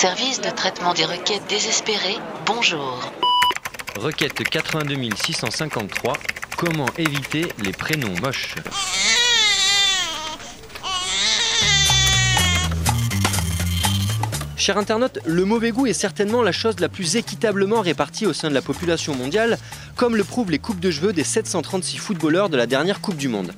Service de traitement des requêtes désespérées, bonjour. Requête 82 653. Comment éviter les prénoms moches? Cher internaute, le mauvais goût est certainement la chose la plus équitablement répartie au sein de la population mondiale, comme le prouvent les coupes de cheveux des 736 footballeurs de la dernière Coupe du Monde.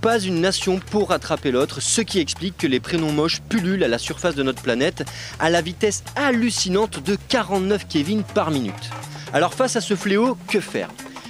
Pas une nation pour rattraper l'autre, ce qui explique que les prénoms moches pullulent à la surface de notre planète à la vitesse hallucinante de 49 Kevin par minute. Alors face à ce fléau, que faire?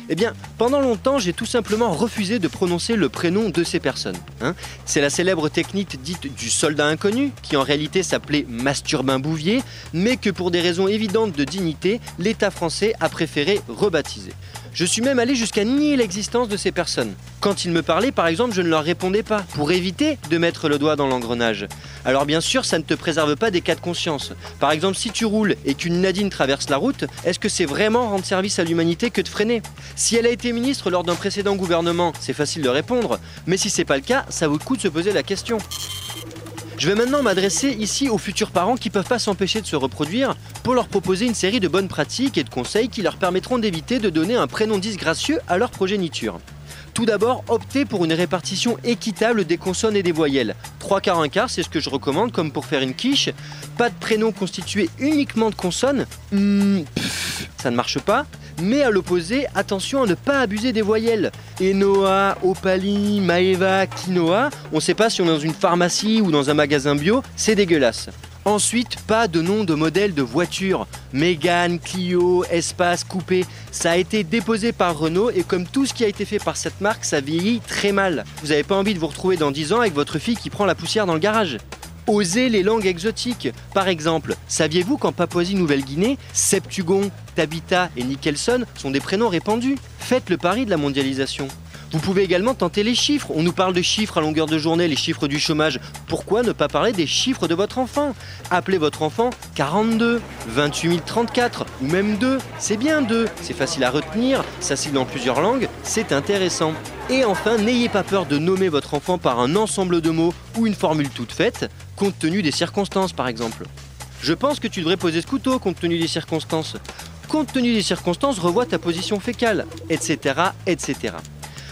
Eh bien, pendant longtemps, j'ai tout simplement refusé de prononcer le prénom de ces personnes. hein. C'est la célèbre technique dite du soldat inconnu, qui en réalité s'appelait Masturbin Bouvier, mais que pour des raisons évidentes de dignité, l'État français a préféré rebaptiser. Je suis même allé jusqu'à nier l'existence de ces personnes. Quand ils me parlaient, par exemple, je ne leur répondais pas, pour éviter de mettre le doigt dans l'engrenage. Alors bien sûr, ça ne te préserve pas des cas de conscience. Par exemple, si tu roules et qu'une Nadine traverse la route, est-ce que c'est vraiment rendre service à l'humanité que de freiner? Si elle a été ministre lors d'un précédent gouvernement, c'est facile de répondre, mais si c'est pas le cas, ça vaut le coup de se poser la question. Je vais maintenant m'adresser ici aux futurs parents qui peuvent pas s'empêcher de se reproduire pour leur proposer une série de bonnes pratiques et de conseils qui leur permettront d'éviter de donner un prénom disgracieux à leur progéniture. Tout d'abord, optez pour une répartition équitable des consonnes et des voyelles. 3 quarts, 1 quart, c'est ce que je recommande comme pour faire une quiche. Pas de prénom constitué uniquement de consonnes. Hmm, ça ne marche pas. Mais à l'opposé, attention à ne pas abuser des voyelles. Enoa, Opali, Maeva, Quinoa, on ne sait pas si on est dans une pharmacie ou dans un magasin bio, c'est dégueulasse. Ensuite, pas de nom de modèle de voiture. Mégane, Clio, Espace, Coupé. Ça a été déposé par Renault et comme tout ce qui a été fait par cette marque, ça vieillit très mal. Vous n'avez pas envie de vous retrouver dans 10 ans avec votre fille qui prend la poussière dans le garage. Osez les langues exotiques. Par exemple, saviez-vous qu'en Papouasie-Nouvelle-Guinée, Septugon, Tabitha et Nicholson sont des prénoms répandus? Faites le pari de la mondialisation. Vous pouvez également tenter les chiffres. On nous parle de chiffres à longueur de journée, les chiffres du chômage. Pourquoi ne pas parler des chiffres de votre enfant? Appelez votre enfant 42, 28 034 ou même 2. C'est bien 2, c'est facile à retenir, ça signe dans plusieurs langues, c'est intéressant. Et enfin, n'ayez pas peur de nommer votre enfant par un ensemble de mots ou une formule toute faite, compte tenu des circonstances par exemple. Je pense que tu devrais poser ce couteau compte tenu des circonstances. Compte tenu des circonstances, revois ta position fécale, etc. etc.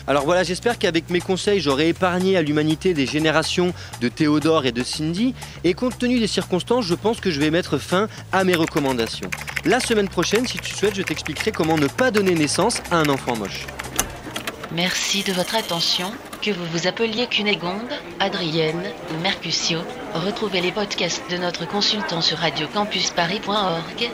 Alors voilà, j'espère qu'avec mes conseils, j'aurai épargné à l'humanité des générations de Théodore et de Cindy. Et compte tenu des circonstances, je pense que je vais mettre fin à mes recommandations. La semaine prochaine, si tu souhaites, je t'expliquerai comment ne pas donner naissance à un enfant moche. Merci de votre attention. Que vous vous appeliez Cunégonde, Adrienne ou Mercutio, retrouvez les podcasts de notre consultant sur radiocampusparis.org.